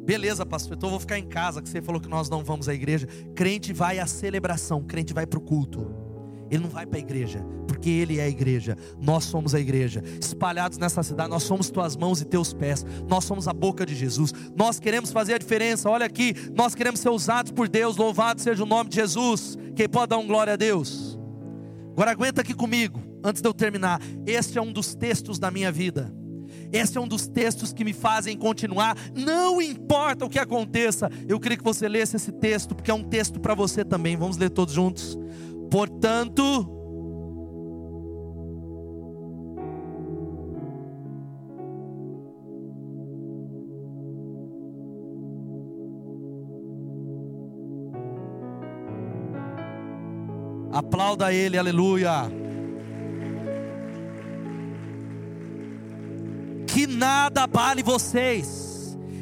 Beleza, pastor, então eu vou ficar em casa, que você falou que nós não vamos à igreja. Crente vai à celebração, crente vai para o culto. Ele não vai para a igreja, porque Ele é a igreja, nós somos a igreja, espalhados nessa cidade, nós somos tuas mãos e teus pés, nós somos a boca de Jesus, nós queremos fazer a diferença, olha aqui, nós queremos ser usados por Deus, louvado seja o nome de Jesus, quem pode dar um glória a Deus? Agora aguenta aqui comigo, antes de eu terminar, este é um dos textos da minha vida, esse é um dos textos que me fazem continuar, não importa o que aconteça, eu queria que você lesse esse texto, porque é um texto para você também, vamos ler todos juntos. Portanto, aplauda ele, aleluia. Que nada abale vocês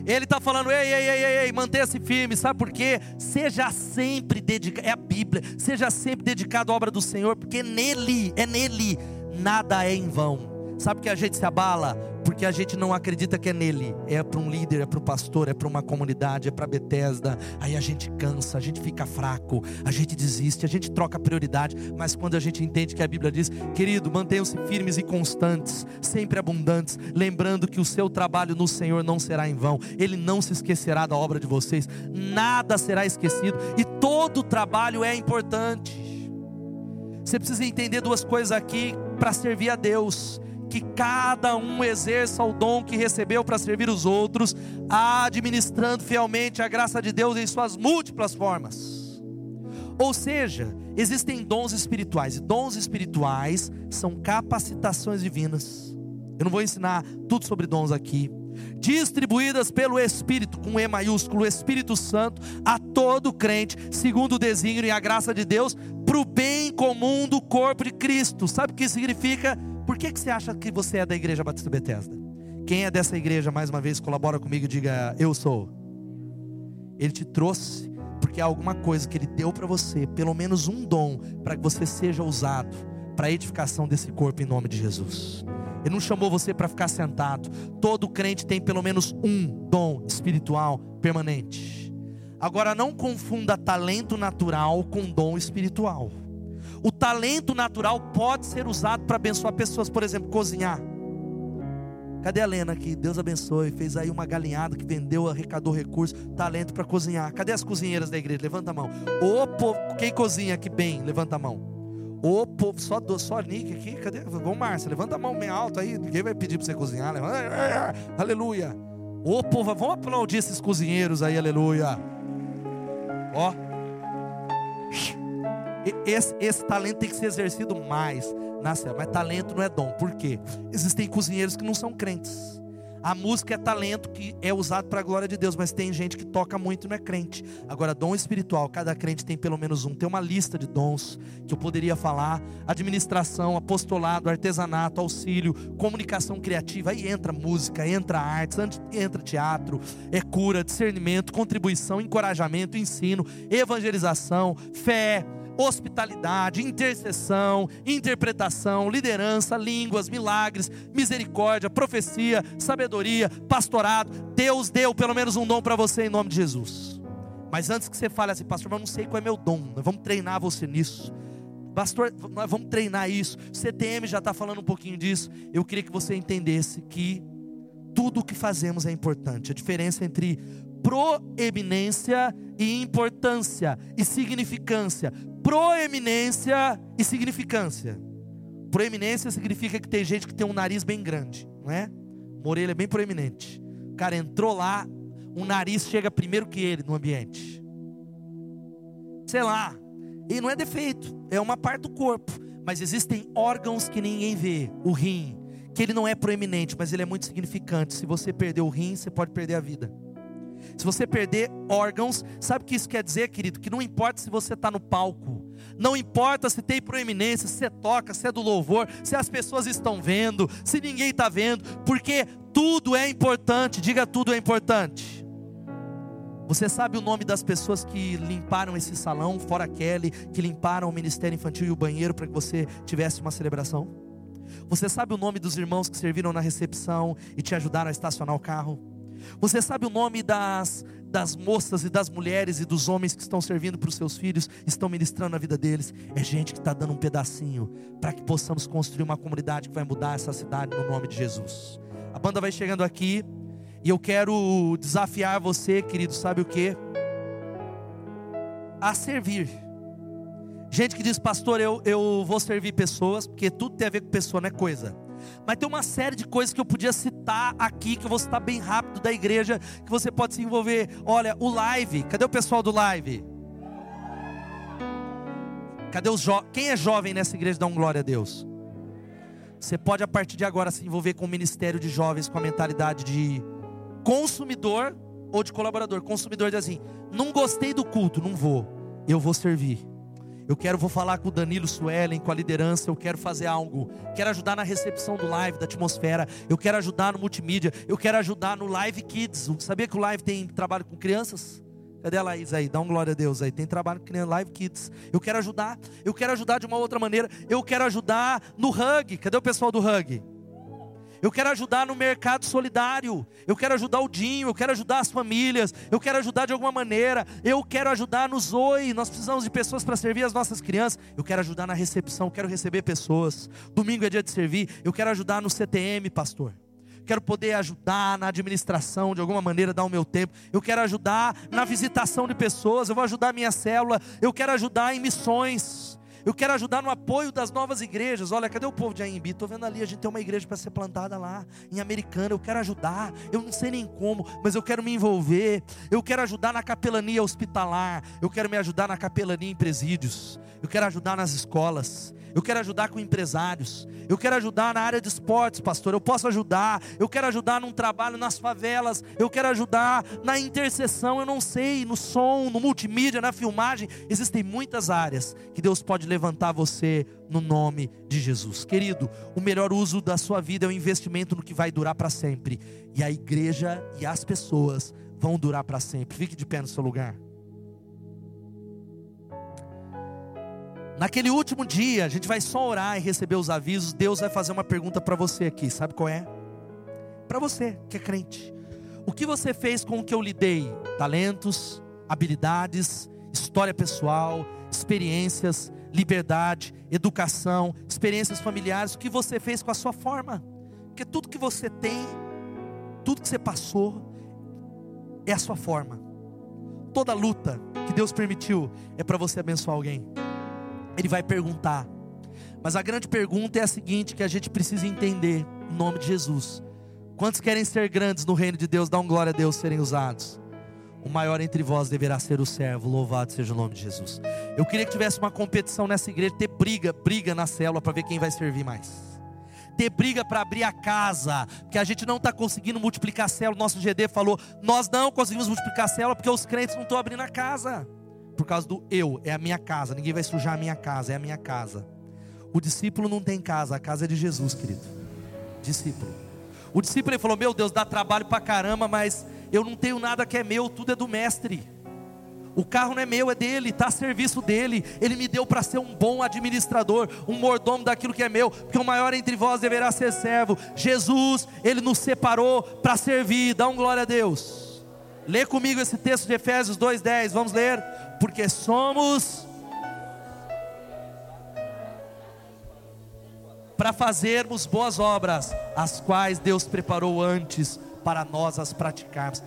ele está falando, ei, ei, ei, ei, mantenha-se firme, sabe por quê? Seja sempre dedicado, é a Bíblia, seja sempre dedicado à obra do Senhor, porque nele, é nele, nada é em vão. Sabe que a gente se abala? Porque a gente não acredita que é nele. É para um líder, é para um pastor, é para uma comunidade, é para Bethesda. Aí a gente cansa, a gente fica fraco, a gente desiste, a gente troca prioridade. Mas quando a gente entende que a Bíblia diz, querido, mantenham-se firmes e constantes, sempre abundantes, lembrando que o seu trabalho no Senhor não será em vão. Ele não se esquecerá da obra de vocês. Nada será esquecido e todo trabalho é importante. Você precisa entender duas coisas aqui para servir a Deus que cada um exerça o dom que recebeu para servir os outros, administrando fielmente a graça de Deus em suas múltiplas formas. Ou seja, existem dons espirituais, e dons espirituais são capacitações divinas. Eu não vou ensinar tudo sobre dons aqui, distribuídas pelo Espírito, com E maiúsculo, Espírito Santo, a todo crente, segundo o desígnio e a graça de Deus, para o bem comum do corpo de Cristo. Sabe o que significa? Que, que você acha que você é da Igreja Batista Bethesda? Quem é dessa igreja, mais uma vez, colabora comigo e diga: Eu sou. Ele te trouxe porque há alguma coisa que ele deu para você, pelo menos um dom, para que você seja usado para a edificação desse corpo em nome de Jesus. Ele não chamou você para ficar sentado. Todo crente tem pelo menos um dom espiritual permanente. Agora não confunda talento natural com dom espiritual. O talento natural pode ser usado para abençoar pessoas, por exemplo, cozinhar. Cadê a Lena aqui? Deus abençoe. Fez aí uma galinhada que vendeu, arrecadou recursos, talento para cozinhar. Cadê as cozinheiras da igreja? Levanta a mão. Ô povo, quem cozinha aqui bem? Levanta a mão. Ô povo, só, só Nick aqui, cadê? Vamos, Márcia, levanta a mão bem alto aí. Ninguém vai pedir para você cozinhar. Levanta. Aleluia. Ô povo, vamos aplaudir esses cozinheiros aí, aleluia. Ó. Esse, esse, talento tem que ser exercido mais na célula. Mas talento não é dom. Por quê? Existem cozinheiros que não são crentes. A música é talento que é usado para a glória de Deus, mas tem gente que toca muito e não é crente. Agora, dom espiritual, cada crente tem pelo menos um. Tem uma lista de dons que eu poderia falar: administração, apostolado, artesanato, auxílio, comunicação criativa. Aí entra música, entra artes, entra teatro, é cura, discernimento, contribuição, encorajamento, ensino, evangelização, fé hospitalidade, intercessão, interpretação, liderança, línguas, milagres, misericórdia, profecia, sabedoria, pastorado. Deus deu pelo menos um dom para você em nome de Jesus. Mas antes que você fale assim, pastor, eu não sei qual é meu dom, nós vamos treinar você nisso. Pastor, nós vamos treinar isso. CTM já está falando um pouquinho disso. Eu queria que você entendesse que tudo o que fazemos é importante. A diferença entre proeminência e importância e significância proeminência e significância. Proeminência significa que tem gente que tem um nariz bem grande, não é? Uma é bem proeminente. O cara entrou lá, o nariz chega primeiro que ele no ambiente. Sei lá. E não é defeito, é uma parte do corpo. Mas existem órgãos que ninguém vê. O rim, que ele não é proeminente, mas ele é muito significante. Se você perder o rim, você pode perder a vida. Se você perder órgãos, sabe o que isso quer dizer, querido? Que não importa se você está no palco, não importa se tem proeminência, se você toca, se é do louvor, se as pessoas estão vendo, se ninguém está vendo, porque tudo é importante, diga tudo é importante. Você sabe o nome das pessoas que limparam esse salão, fora Kelly, que limparam o ministério infantil e o banheiro para que você tivesse uma celebração? Você sabe o nome dos irmãos que serviram na recepção e te ajudaram a estacionar o carro? Você sabe o nome das, das moças e das mulheres e dos homens que estão servindo para os seus filhos, estão ministrando a vida deles? É gente que está dando um pedacinho para que possamos construir uma comunidade que vai mudar essa cidade no nome de Jesus. A banda vai chegando aqui e eu quero desafiar você, querido, sabe o que? A servir. Gente que diz, pastor, eu, eu vou servir pessoas, porque tudo tem a ver com pessoa, não é coisa. Mas tem uma série de coisas que eu podia citar aqui, que eu vou citar bem rápido da igreja, que você pode se envolver. Olha, o live, cadê o pessoal do live? Cadê os jovens? Quem é jovem nessa igreja? Dá um glória a Deus. Você pode a partir de agora se envolver com o ministério de jovens com a mentalidade de consumidor ou de colaborador. Consumidor diz assim: não gostei do culto, não vou, eu vou servir. Eu quero, vou falar com o Danilo Suelen, com a liderança. Eu quero fazer algo. Quero ajudar na recepção do live, da atmosfera. Eu quero ajudar no multimídia. Eu quero ajudar no Live Kids. Sabia que o Live tem trabalho com crianças? Cadê a Laís aí? Dá um glória a Deus aí. Tem trabalho com crianças, Live Kids. Eu quero ajudar. Eu quero ajudar de uma outra maneira. Eu quero ajudar no Hug. Cadê o pessoal do Hug? Eu quero ajudar no mercado solidário. Eu quero ajudar o Dinho. Eu quero ajudar as famílias. Eu quero ajudar de alguma maneira. Eu quero ajudar no Zoe. Nós precisamos de pessoas para servir as nossas crianças. Eu quero ajudar na recepção. Quero receber pessoas. Domingo é dia de servir. Eu quero ajudar no CTM, pastor quero poder ajudar na administração, de alguma maneira, dar o meu tempo. Eu quero ajudar na visitação de pessoas, eu vou ajudar a minha célula, eu quero ajudar em missões. Eu quero ajudar no apoio das novas igrejas. Olha, cadê o povo de Aimbi? Estou vendo ali, a gente tem uma igreja para ser plantada lá, em Americana. Eu quero ajudar. Eu não sei nem como, mas eu quero me envolver. Eu quero ajudar na capelania hospitalar. Eu quero me ajudar na capelania em presídios. Eu quero ajudar nas escolas. Eu quero ajudar com empresários. Eu quero ajudar na área de esportes, pastor. Eu posso ajudar. Eu quero ajudar num trabalho nas favelas. Eu quero ajudar na intercessão. Eu não sei, no som, no multimídia, na filmagem. Existem muitas áreas que Deus pode levantar você no nome de Jesus. Querido, o melhor uso da sua vida é o investimento no que vai durar para sempre. E a igreja e as pessoas vão durar para sempre. Fique de pé no seu lugar. Naquele último dia, a gente vai só orar e receber os avisos. Deus vai fazer uma pergunta para você aqui, sabe qual é? Para você que é crente. O que você fez com o que eu lhe dei? Talentos, habilidades, história pessoal, experiências, liberdade, educação, experiências familiares. O que você fez com a sua forma? Porque tudo que você tem, tudo que você passou, é a sua forma. Toda luta que Deus permitiu é para você abençoar alguém ele vai perguntar. Mas a grande pergunta é a seguinte: que a gente precisa entender, em nome de Jesus. Quantos querem ser grandes no reino de Deus? Um glória a Deus serem usados. O maior entre vós deverá ser o servo, louvado seja o nome de Jesus. Eu queria que tivesse uma competição nessa igreja, ter briga, briga na célula para ver quem vai servir mais. Ter briga para abrir a casa, porque a gente não está conseguindo multiplicar a célula. Nosso GD falou: nós não conseguimos multiplicar a célula porque os crentes não estão abrindo a casa por causa do eu, é a minha casa, ninguém vai sujar a minha casa, é a minha casa. O discípulo não tem casa, a casa é de Jesus, querido. Discípulo. O discípulo ele falou: Meu Deus, dá trabalho para caramba, mas eu não tenho nada que é meu, tudo é do mestre. O carro não é meu, é dele, está a serviço dele. Ele me deu para ser um bom administrador, um mordomo daquilo que é meu, porque o maior entre vós deverá ser servo. Jesus, ele nos separou para servir. Dá um glória a Deus. Lê comigo esse texto de Efésios 2:10. Vamos ler porque somos para fazermos boas obras, as quais Deus preparou antes para nós as praticarmos.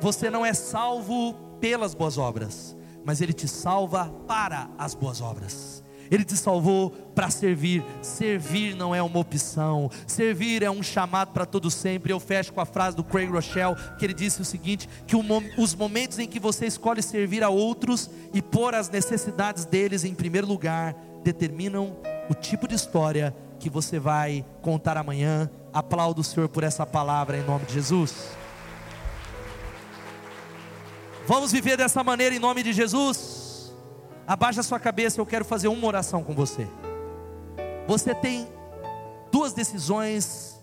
Você não é salvo pelas boas obras, mas Ele te salva para as boas obras. Ele te salvou para servir. Servir não é uma opção. Servir é um chamado para todo sempre. Eu fecho com a frase do Craig Rochelle, que ele disse o seguinte: que os momentos em que você escolhe servir a outros e pôr as necessidades deles em primeiro lugar determinam o tipo de história que você vai contar amanhã. Aplaudo o Senhor por essa palavra em nome de Jesus. Vamos viver dessa maneira em nome de Jesus? Abaixa a sua cabeça, eu quero fazer uma oração com você. Você tem duas decisões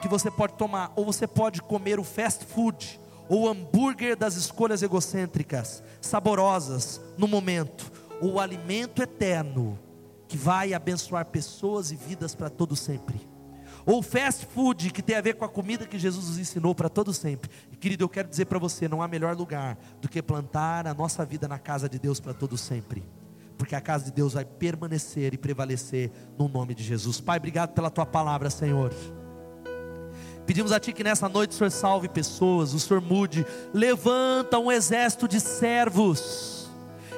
que você pode tomar, ou você pode comer o fast food, ou o hambúrguer das escolhas egocêntricas, saborosas no momento, ou o alimento eterno que vai abençoar pessoas e vidas para todo sempre. Ou fast food, que tem a ver com a comida que Jesus nos ensinou para todo sempre. E querido, eu quero dizer para você, não há melhor lugar do que plantar a nossa vida na casa de Deus para todo sempre. Porque a casa de Deus vai permanecer e prevalecer no nome de Jesus. Pai, obrigado pela tua palavra, Senhor. Pedimos a Ti que nessa noite o Senhor salve pessoas, o Senhor mude, levanta um exército de servos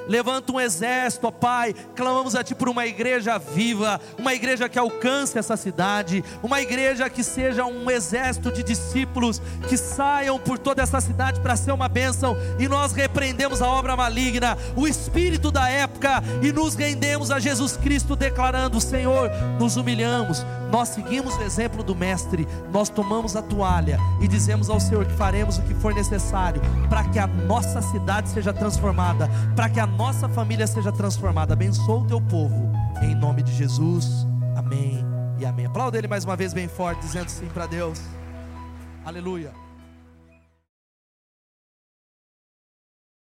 Levanta um exército, ó Pai. Clamamos a Ti por uma igreja viva, uma igreja que alcance essa cidade, uma igreja que seja um exército de discípulos que saiam por toda essa cidade para ser uma bênção. E nós repreendemos a obra maligna, o espírito da época e nos rendemos a Jesus Cristo, declarando: Senhor, nos humilhamos, nós seguimos o exemplo do Mestre, nós tomamos a toalha e dizemos ao Senhor que faremos o que for necessário para que a nossa cidade seja transformada, para que a nossa família seja transformada. Abençoa o teu povo, em nome de Jesus. Amém e amém. Aplauda ele mais uma vez bem forte, dizendo sim para Deus. Aleluia.